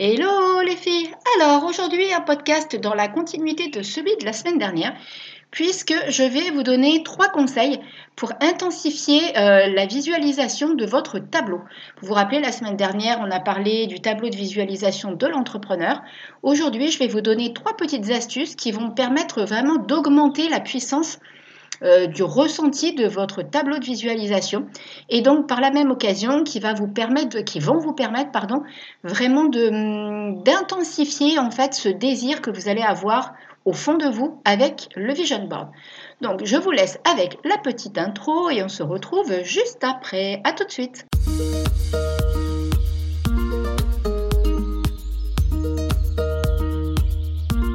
Hello les filles Alors aujourd'hui un podcast dans la continuité de celui de la semaine dernière puisque je vais vous donner trois conseils pour intensifier euh, la visualisation de votre tableau. Vous vous rappelez, la semaine dernière, on a parlé du tableau de visualisation de l'entrepreneur. Aujourd'hui, je vais vous donner trois petites astuces qui vont permettre vraiment d'augmenter la puissance euh, du ressenti de votre tableau de visualisation et donc par la même occasion qui va vous permettre qui vont vous permettre vraiment hum, d'intensifier en fait ce désir que vous allez avoir au fond de vous avec le vision board. Donc je vous laisse avec la petite intro et on se retrouve juste après. À tout de suite.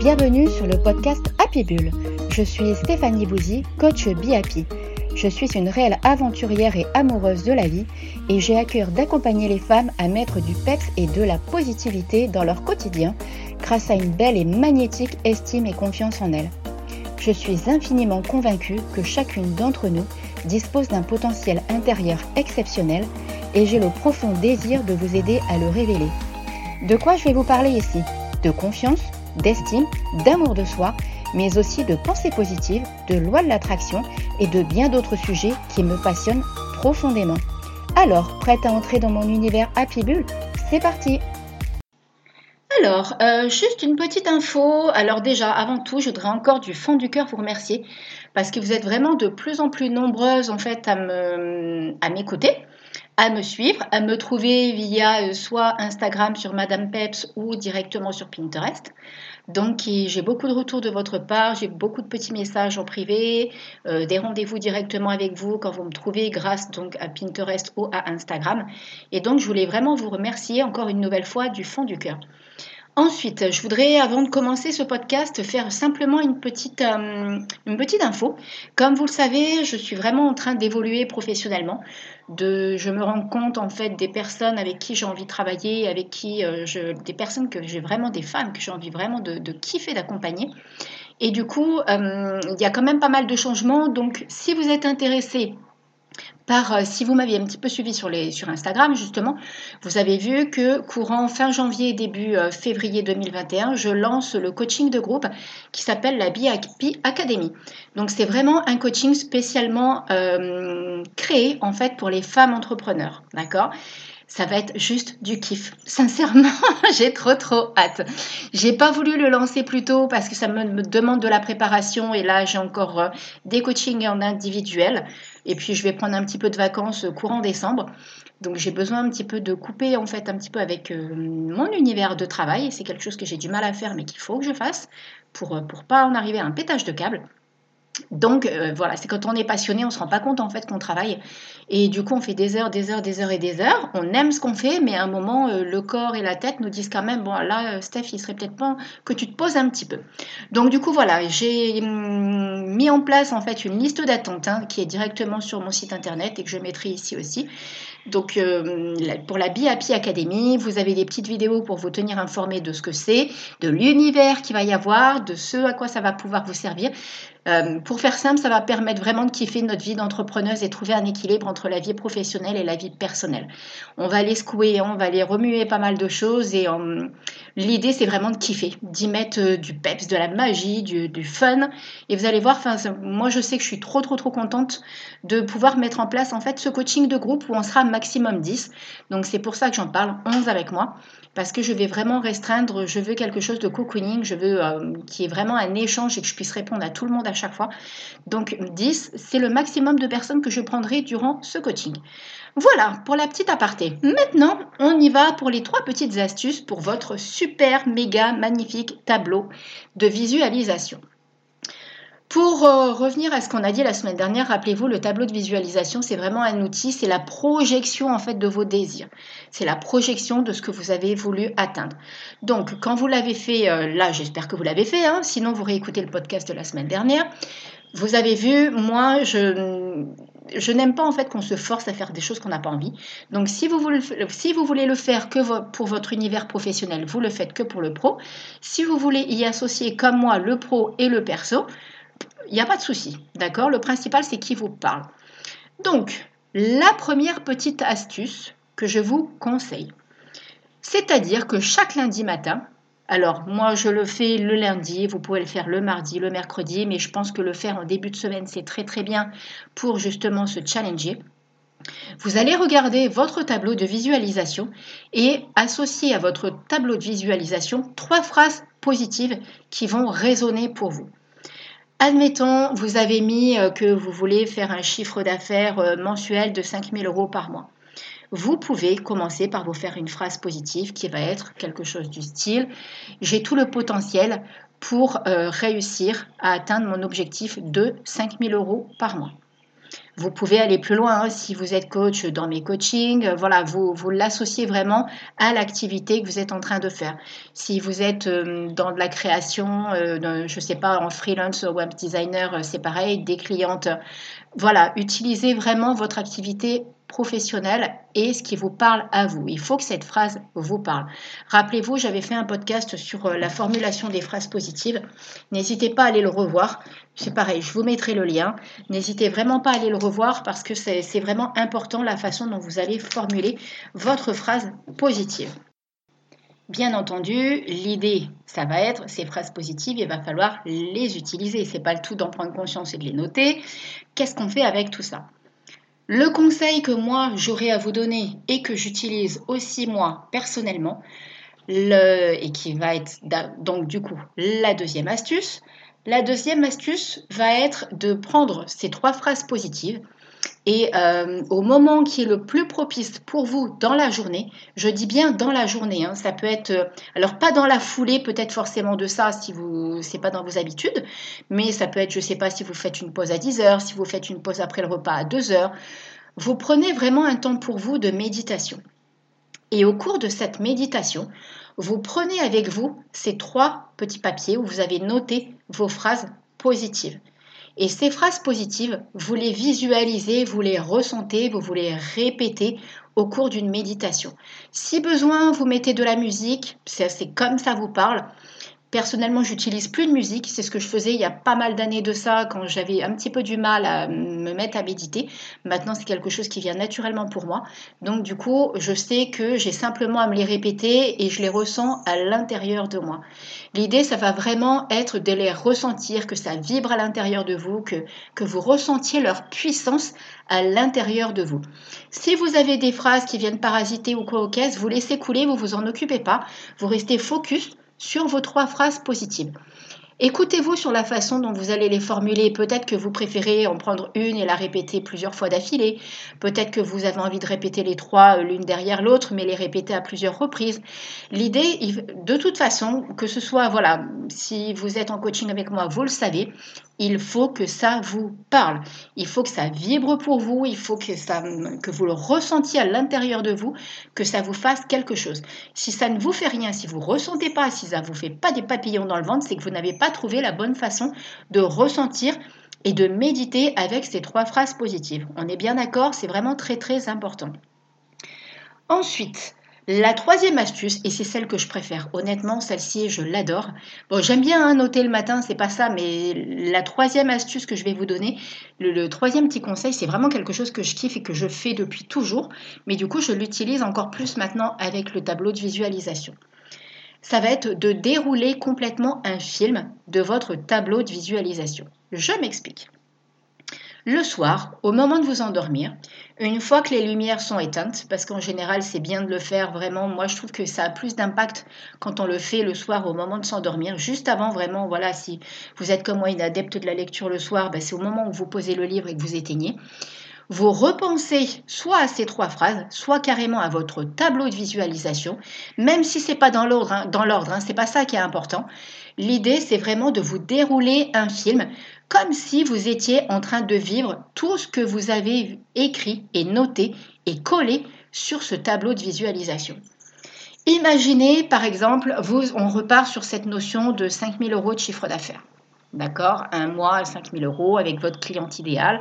Bienvenue sur le podcast Happy Bull je suis Stéphanie Bouzy, coach BIAPI. Je suis une réelle aventurière et amoureuse de la vie et j'ai à cœur d'accompagner les femmes à mettre du peps et de la positivité dans leur quotidien grâce à une belle et magnétique estime et confiance en elles. Je suis infiniment convaincue que chacune d'entre nous dispose d'un potentiel intérieur exceptionnel et j'ai le profond désir de vous aider à le révéler. De quoi je vais vous parler ici? De confiance, d'estime, d'amour de soi mais aussi de pensée positive, de loi de l'attraction et de bien d'autres sujets qui me passionnent profondément. Alors, prête à entrer dans mon univers Happy Bull C'est parti alors, euh, juste une petite info. Alors déjà, avant tout, je voudrais encore du fond du cœur vous remercier parce que vous êtes vraiment de plus en plus nombreuses en fait à m'écouter, à, me suivre, à me trouver via euh, soit Instagram sur Madame Peps ou directement sur Pinterest. Donc j'ai beaucoup de retours de votre part, j'ai beaucoup de petits messages en privé, euh, des rendez-vous directement avec vous quand vous me trouvez grâce donc à Pinterest ou à Instagram. Et donc je voulais vraiment vous remercier encore une nouvelle fois du fond du cœur. Ensuite, je voudrais, avant de commencer ce podcast, faire simplement une petite, euh, une petite info. Comme vous le savez, je suis vraiment en train d'évoluer professionnellement. Je me rends compte en fait des personnes avec qui j'ai envie de travailler, avec qui euh, je, des personnes que j'ai vraiment, des femmes que j'ai envie vraiment de, de kiffer, d'accompagner. Et du coup, euh, il y a quand même pas mal de changements. Donc, si vous êtes intéressé par, euh, si vous m'aviez un petit peu suivi sur, Instagram, justement, vous avez vu que courant fin janvier, début euh, février 2021, je lance le coaching de groupe qui s'appelle la BIP Academy. Donc, c'est vraiment un coaching spécialement euh, créé, en fait, pour les femmes entrepreneurs. D'accord? Ça va être juste du kiff. Sincèrement, j'ai trop trop hâte. J'ai pas voulu le lancer plus tôt parce que ça me, demande de la préparation et là j'ai encore euh, des coachings en individuel et puis je vais prendre un petit peu de vacances courant décembre. Donc j'ai besoin un petit peu de couper en fait un petit peu avec euh, mon univers de travail. C'est quelque chose que j'ai du mal à faire mais qu'il faut que je fasse pour ne euh, pas en arriver à un pétage de câble. Donc euh, voilà, c'est quand on est passionné, on ne se rend pas compte en fait qu'on travaille. Et du coup, on fait des heures, des heures, des heures et des heures. On aime ce qu'on fait, mais à un moment, euh, le corps et la tête nous disent quand même, bon là, euh, Steph, il serait peut-être pas que tu te poses un petit peu. Donc du coup, voilà, j'ai hum, mis en place en fait une liste d'attente hein, qui est directement sur mon site internet et que je mettrai ici aussi. Donc pour la BIAPI Academy, vous avez des petites vidéos pour vous tenir informé de ce que c'est, de l'univers qu'il va y avoir, de ce à quoi ça va pouvoir vous servir. Euh, pour faire simple, ça va permettre vraiment de kiffer notre vie d'entrepreneuse et trouver un équilibre entre la vie professionnelle et la vie personnelle. On va aller secouer, on va aller remuer pas mal de choses et euh, l'idée c'est vraiment de kiffer, d'y mettre euh, du peps, de la magie, du, du fun. Et vous allez voir, moi je sais que je suis trop trop trop contente de pouvoir mettre en place en fait ce coaching de groupe où on sera maximum 10. Donc c'est pour ça que j'en parle 11 avec moi parce que je vais vraiment restreindre, je veux quelque chose de cocooning, je veux euh, qui est vraiment un échange et que je puisse répondre à tout le monde à chaque fois. Donc 10, c'est le maximum de personnes que je prendrai durant ce coaching. Voilà pour la petite aparté. Maintenant, on y va pour les trois petites astuces pour votre super, méga, magnifique tableau de visualisation. Pour euh, revenir à ce qu'on a dit la semaine dernière, rappelez-vous, le tableau de visualisation, c'est vraiment un outil, c'est la projection en fait de vos désirs. C'est la projection de ce que vous avez voulu atteindre. Donc, quand vous l'avez fait, euh, là, j'espère que vous l'avez fait, hein, sinon vous réécoutez le podcast de la semaine dernière. Vous avez vu, moi, je, je n'aime pas en fait qu'on se force à faire des choses qu'on n'a pas envie. Donc, si vous, voulez, si vous voulez le faire que pour votre univers professionnel, vous le faites que pour le pro. Si vous voulez y associer comme moi le pro et le perso, il n'y a pas de souci, d'accord? Le principal, c'est qui vous parle. Donc, la première petite astuce que je vous conseille, C'est-à-dire que chaque lundi matin, alors moi je le fais le lundi, vous pouvez le faire le mardi, le mercredi, mais je pense que le faire en début de semaine c'est très très bien pour justement se challenger. Vous allez regarder votre tableau de visualisation et associer à votre tableau de visualisation trois phrases positives qui vont résonner pour vous. Admettons, vous avez mis euh, que vous voulez faire un chiffre d'affaires euh, mensuel de 5 000 euros par mois. Vous pouvez commencer par vous faire une phrase positive qui va être quelque chose du style J'ai tout le potentiel pour euh, réussir à atteindre mon objectif de 5 000 euros par mois. Vous pouvez aller plus loin hein, si vous êtes coach dans mes coachings. Euh, voilà, vous, vous l'associez vraiment à l'activité que vous êtes en train de faire. Si vous êtes euh, dans de la création, euh, je ne sais pas, en freelance web designer, c'est pareil, des clientes. Voilà, utilisez vraiment votre activité professionnel et ce qui vous parle à vous. Il faut que cette phrase vous parle. Rappelez-vous, j'avais fait un podcast sur euh, la formulation des phrases positives. N'hésitez pas à aller le revoir. C'est pareil, je vous mettrai le lien. N'hésitez vraiment pas à aller le revoir parce que c'est vraiment important la façon dont vous allez formuler votre phrase positive. Bien entendu, l'idée, ça va être ces phrases positives, il va falloir les utiliser. C'est pas le tout d'en prendre conscience et de les noter. Qu'est-ce qu'on fait avec tout ça? Le conseil que moi j'aurais à vous donner et que j'utilise aussi moi personnellement, et qui va être donc du coup la deuxième astuce, la deuxième astuce va être de prendre ces trois phrases positives et euh, au moment qui est le plus propice pour vous dans la journée, je dis bien dans la journée, hein, ça peut être, euh, alors pas dans la foulée peut-être forcément de ça si vous c'est pas dans vos habitudes, mais ça peut être, je sais pas si vous faites une pause à 10 heures, si vous faites une pause après le repas à 2 heures, vous prenez vraiment un temps pour vous de méditation. Et au cours de cette méditation, vous prenez avec vous ces trois petits papiers où vous avez noté vos phrases positives. Et ces phrases positives, vous les visualisez, vous les ressentez, vous les répétez au cours d'une méditation. Si besoin, vous mettez de la musique, c'est comme ça vous parle. Personnellement, j'utilise plus de musique. C'est ce que je faisais il y a pas mal d'années de ça, quand j'avais un petit peu du mal à me mettre à méditer. Maintenant, c'est quelque chose qui vient naturellement pour moi. Donc, du coup, je sais que j'ai simplement à me les répéter et je les ressens à l'intérieur de moi. L'idée, ça va vraiment être de les ressentir, que ça vibre à l'intérieur de vous, que, que vous ressentiez leur puissance à l'intérieur de vous. Si vous avez des phrases qui viennent parasiter ou quoi au caisse, vous laissez couler, vous vous en occupez pas, vous restez focus sur vos trois phrases positives. Écoutez-vous sur la façon dont vous allez les formuler. Peut-être que vous préférez en prendre une et la répéter plusieurs fois d'affilée. Peut-être que vous avez envie de répéter les trois euh, l'une derrière l'autre, mais les répéter à plusieurs reprises. L'idée, de toute façon, que ce soit, voilà, si vous êtes en coaching avec moi, vous le savez, il faut que ça vous parle. Il faut que ça vibre pour vous. Il faut que, ça, que vous le ressentiez à l'intérieur de vous, que ça vous fasse quelque chose. Si ça ne vous fait rien, si vous ne ressentez pas, si ça ne vous fait pas des papillons dans le ventre, c'est que vous n'avez pas trouvé la bonne façon de ressentir et de méditer avec ces trois phrases positives. On est bien d'accord, c'est vraiment très très important. Ensuite, la troisième astuce, et c'est celle que je préfère, honnêtement, celle-ci, je l'adore. Bon, j'aime bien hein, noter le matin, c'est pas ça, mais la troisième astuce que je vais vous donner, le, troisième petit conseil, c'est vraiment quelque chose que je kiffe et que je fais depuis toujours, mais du coup, je l'utilise encore plus maintenant avec le tableau de visualisation. Ça va être de dérouler complètement un film de votre tableau de visualisation. Je m'explique. Le soir, au moment de vous endormir, une fois que les lumières sont éteintes, parce qu'en général c'est bien de le faire vraiment, moi je trouve que ça a plus d'impact quand on le fait le soir au moment de s'endormir, juste avant vraiment, voilà, si vous êtes comme moi une adepte de la lecture le soir, ben, c'est au moment où vous posez le livre et que vous éteignez. Vous repensez soit à ces trois phrases, soit carrément à votre tableau de visualisation, même si c'est pas dans l'ordre, hein, dans hein, c'est pas ça qui est important. L'idée, c'est vraiment de vous dérouler un film comme si vous étiez en train de vivre tout ce que vous avez écrit et noté et collé sur ce tableau de visualisation. Imaginez, par exemple, vous, on repart sur cette notion de 5000 euros de chiffre d'affaires. D'accord? Un mois à 5000 euros avec votre cliente idéale.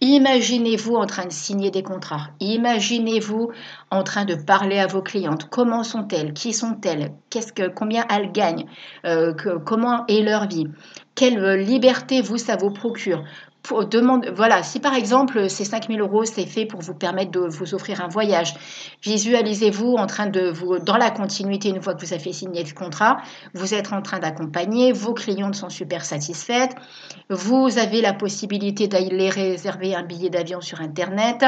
Imaginez-vous en train de signer des contrats. Imaginez-vous en train de parler à vos clientes. Comment sont-elles? Qui sont-elles? Qu'est-ce que, Combien elles gagnent? Euh, Comment est leur vie? Quelle liberté vous, ça vous procure demande, voilà, si par exemple ces 5000 euros, c'est fait pour vous permettre de vous offrir un voyage, visualisez-vous en train de vous, dans la continuité, une fois que vous avez signé le contrat, vous êtes en train d'accompagner, vos clientes sont super satisfaites, vous avez la possibilité d'aller réserver un billet d'avion sur Internet.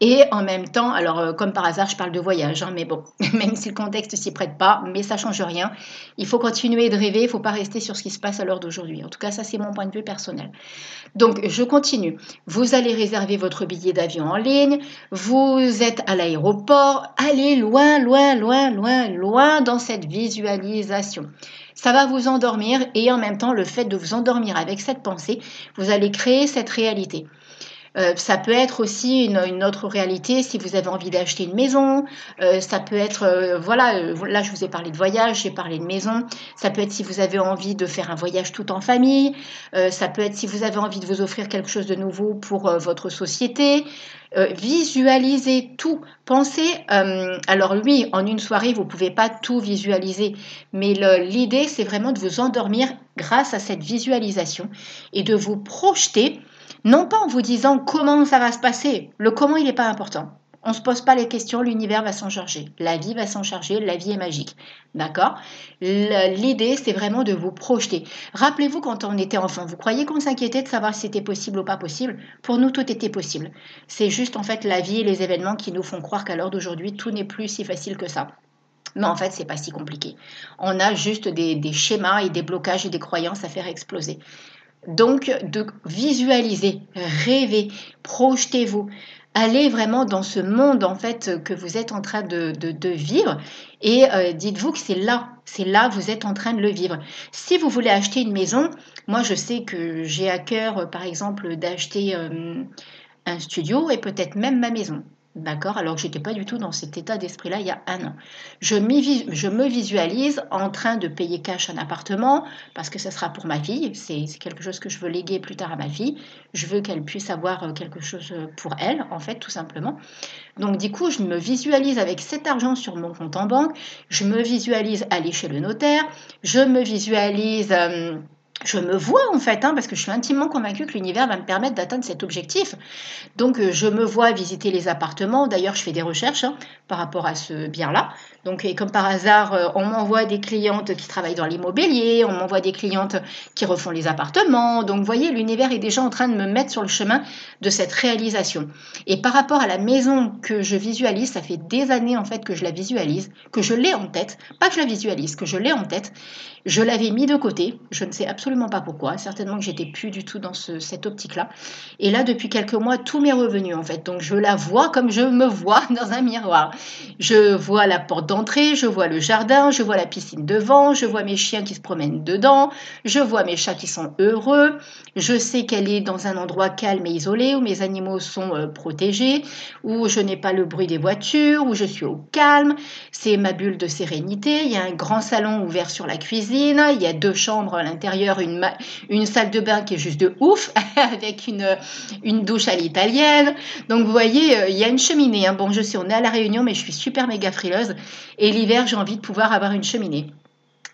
Et en même temps, alors euh, comme par hasard, je parle de voyage, hein, mais bon, même si le contexte s'y prête pas, mais ça change rien. Il faut continuer de rêver, il faut pas rester sur ce qui se passe à l'heure d'aujourd'hui. En tout cas, ça c'est mon point de vue personnel. Donc, je continue. Vous allez réserver votre billet d'avion en ligne, vous êtes à l'aéroport, allez loin, loin, loin, loin, loin dans cette visualisation. Ça va vous endormir et en même temps, le fait de vous endormir avec cette pensée, vous allez créer cette réalité. Euh, ça peut être aussi une, autre réalité si vous avez envie d'acheter une maison. Euh, ça peut être, euh, voilà, là je vous ai parlé de voyage, j'ai parlé de maison. Ça peut être si vous avez envie de faire un voyage tout en famille. ça peut être si vous avez envie de vous offrir quelque chose de nouveau pour votre société. visualisez tout. Pensez, alors oui, en une soirée, vous ne pouvez pas tout visualiser, mais l'idée, c'est vraiment de vous endormir grâce à cette visualisation et de vous projeter non pas en vous disant comment ça va se passer, le comment il n'est pas important. On ne se pose pas les questions, l'univers va s'en charger, la vie va s'en charger, la vie est magique. D'accord? L'idée, c'est vraiment de vous projeter. Rappelez-vous quand on était enfant, vous croyez qu'on s'inquiétait de savoir si c'était possible ou pas possible? Pour nous, tout était possible. C'est juste en fait la vie et les événements qui nous font croire qu'à l'heure d'aujourd'hui, tout n'est plus si facile que ça. Mais en fait, c'est pas si compliqué. On a juste des, des, schémas et des blocages et des croyances à faire exploser. Donc, de visualiser, rêver, projetez-vous. Allez vraiment dans ce monde en fait que vous êtes en train de, vivre et euh, dites-vous que c'est là, c'est là vous êtes en train de le vivre. Si vous voulez acheter une maison, moi je sais que j'ai à cœur par exemple d'acheter euh, un studio et peut-être même ma maison. D'accord Alors que je n'étais pas du tout dans cet état d'esprit-là il y a un an. Je, me visualise en train de payer cash un appartement parce que ce sera pour ma fille. C'est quelque chose que je veux léguer plus tard à ma fille. Je veux qu'elle puisse avoir euh, quelque chose euh, pour elle, en fait, tout simplement. Donc, du coup, je me visualise avec cet argent sur mon compte en banque. Je me visualise aller chez le notaire. Je me visualise... Euh, je me vois en fait, hein, parce que je suis intimement convaincue que l'univers va me permettre d'atteindre cet objectif. Donc euh, je me vois visiter les appartements. D'ailleurs, je fais des recherches hein, par rapport à ce bien-là. Donc, et comme par hasard, euh, on m'envoie des clientes qui travaillent dans l'immobilier, on m'envoie des clientes qui refont les appartements. Donc, vous voyez, l'univers est déjà en train de me mettre sur le chemin de cette réalisation. Et par rapport à la maison que je visualise, ça fait des années en fait que je la visualise, que je l'ai en tête, pas que je la visualise, que je l'ai en tête. Je l'avais mis de côté, je ne sais absolument pas pourquoi, certainement que j'étais plus du tout dans cette optique-là. Et là, depuis quelques mois, tout m'est revenu en fait. Donc, je la vois comme je me vois dans un miroir. Je vois la porte d'entrée, je vois le jardin, je vois la piscine devant, je vois mes chiens qui se promènent dedans, je vois mes chats qui sont heureux, je sais qu'elle est dans un endroit calme et isolé où mes animaux sont euh, protégés, où je n'ai pas le bruit des voitures, où je suis au calme. C'est ma bulle de sérénité. Il y a un grand salon ouvert sur la cuisine, il y a deux chambres à l'intérieur, une, salle de bain qui est juste de ouf, avec une, une douche à l'italienne. Donc vous voyez, euh, il y a une cheminée. Hein. Bon, je sais, on est à la Réunion, mais je suis super méga frileuse. Et l'hiver, j'ai envie de pouvoir avoir une cheminée.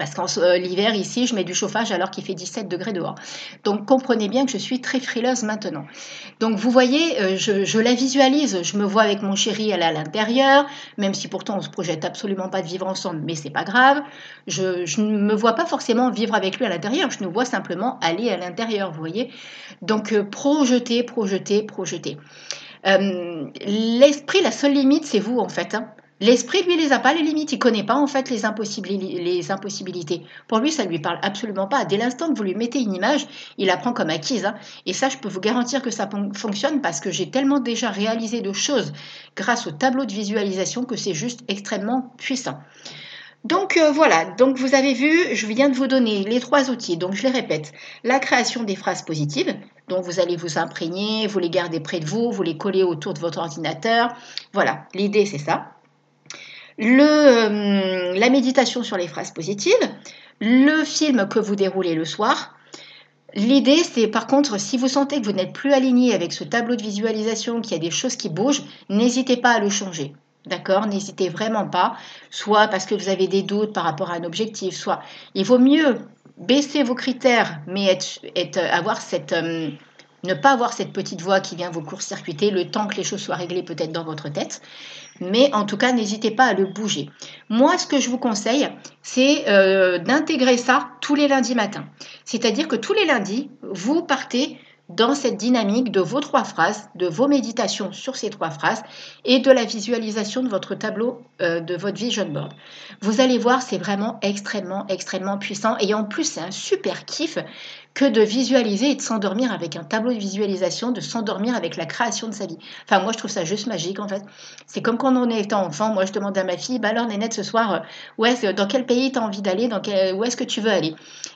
Parce qu'en euh, l'hiver, ici, je mets du chauffage alors qu'il fait 17 degrés dehors. Donc, comprenez bien que je suis très frileuse maintenant. Donc, vous voyez, euh, je, la visualise. Je me vois avec mon chéri, est à l'intérieur, même si pourtant on se projette absolument pas de vivre ensemble, mais c'est pas grave. Je, ne me vois pas forcément vivre avec lui à l'intérieur. Je nous vois simplement aller à l'intérieur, vous voyez. Donc, euh, projeter, projeter, projeter. L'esprit, la seule limite, c'est vous en fait. Hein. L'esprit, lui, les a pas les limites. Il connaît pas en fait les, impossibilités. Pour lui, ça lui parle absolument pas. Dès l'instant que vous lui mettez une image, il la prend comme acquise. Hein. Et ça, je peux vous garantir que ça fonctionne parce que j'ai tellement déjà réalisé de choses grâce au tableau de visualisation que c'est juste extrêmement puissant. Donc euh, voilà, donc vous avez vu, je viens de vous donner les trois outils. Donc je les répète, la création des phrases positives, dont vous allez vous imprégner, vous les gardez près de vous, vous les collez autour de votre ordinateur. Voilà, l'idée c'est ça euh, la méditation sur les phrases positives, le film que vous déroulez le soir. L'idée, c'est par contre, si vous sentez que vous n'êtes plus aligné avec ce tableau de visualisation, qu'il y a des choses qui bougent, n'hésitez pas à le changer. D'accord? N'hésitez vraiment pas, soit parce que vous avez des doutes par rapport à un objectif, soit il vaut mieux baisser vos critères, mais avoir cette, euh, ne pas avoir cette petite voix qui vient vous court-circuiter le temps que les choses soient réglées peut-être dans votre tête. Mais en tout cas, n'hésitez pas à le bouger. Moi, ce que je vous conseille, c'est euh, d'intégrer ça tous les lundis matins. C'est-à-dire que tous les lundis, vous partez dans cette dynamique de vos trois phrases, de vos méditations sur ces trois phrases et de la visualisation de votre tableau, euh, de votre vision board. Vous allez voir, c'est vraiment extrêmement, extrêmement puissant. Et en plus, c'est un super kiff que de visualiser et de s'endormir avec un tableau de visualisation, de s'endormir avec la création de sa vie. Enfin, moi, je trouve ça juste magique, en fait. C'est comme quand on était enfant. Moi, je demandais à ma fille, bah alors, Nénette, ce soir, où est dans quel pays tu as envie d'aller? Dans Où est-ce que tu veux aller?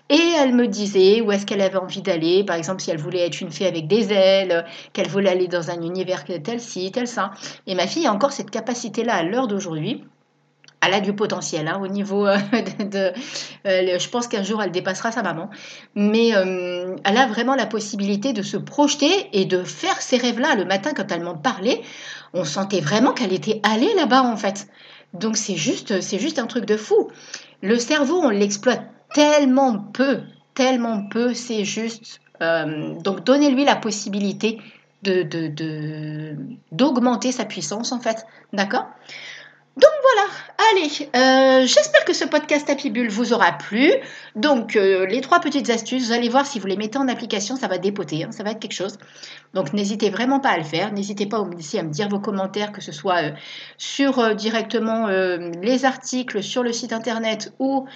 Et elle me disait où est-ce qu'elle avait envie d'aller? Par exemple, si elle voulait être une fée avec des ailes, qu'elle voulait aller dans un univers tel ci, tel ça. Et ma fille a encore cette capacité-là à l'heure d'aujourd'hui elle a du potentiel hein, au niveau euh, de, euh, je pense qu'un jour elle dépassera sa maman, mais euh, elle a vraiment la possibilité de se projeter et de faire ces rêves-là le matin quand elle m'en parlait. On sentait vraiment qu'elle était allée là-bas en fait. Donc c'est juste, c'est juste un truc de fou. Le cerveau, on l'exploite tellement peu, tellement peu. C'est juste. donc donnez-lui la possibilité de d'augmenter sa puissance en fait, d'accord? Donc voilà, allez, euh, j'espère que ce podcast Happy Bull vous aura plu. Donc euh, les trois petites astuces, vous allez voir si vous les mettez en application, ça va dépoter, hein, ça va être quelque chose. Donc n'hésitez vraiment pas à le faire, n'hésitez pas aussi à me dire vos commentaires, que ce soit euh, sur directement les articles sur le site internet ou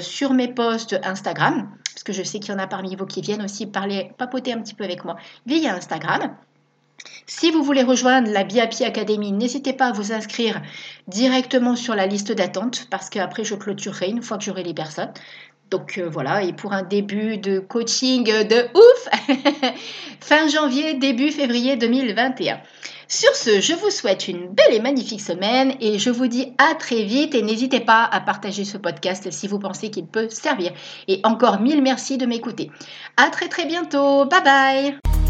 sur mes posts Instagram, parce que je sais qu'il y en a parmi vous qui viennent aussi parler, papoter un petit peu avec moi via Instagram. Si vous voulez rejoindre la BIAPI Academy, n'hésitez pas à vous inscrire directement sur la liste d'attente parce qu'après je clôturerai une fois que j'aurai les personnes. Donc euh, voilà, et pour un début de coaching de ouf, fin janvier, début février 2021. Sur ce, je vous souhaite une belle et magnifique semaine et je vous dis à très vite et n'hésitez pas à partager ce podcast si vous pensez qu'il peut servir. Et encore mille merci de m'écouter. À très très bientôt. Bye bye.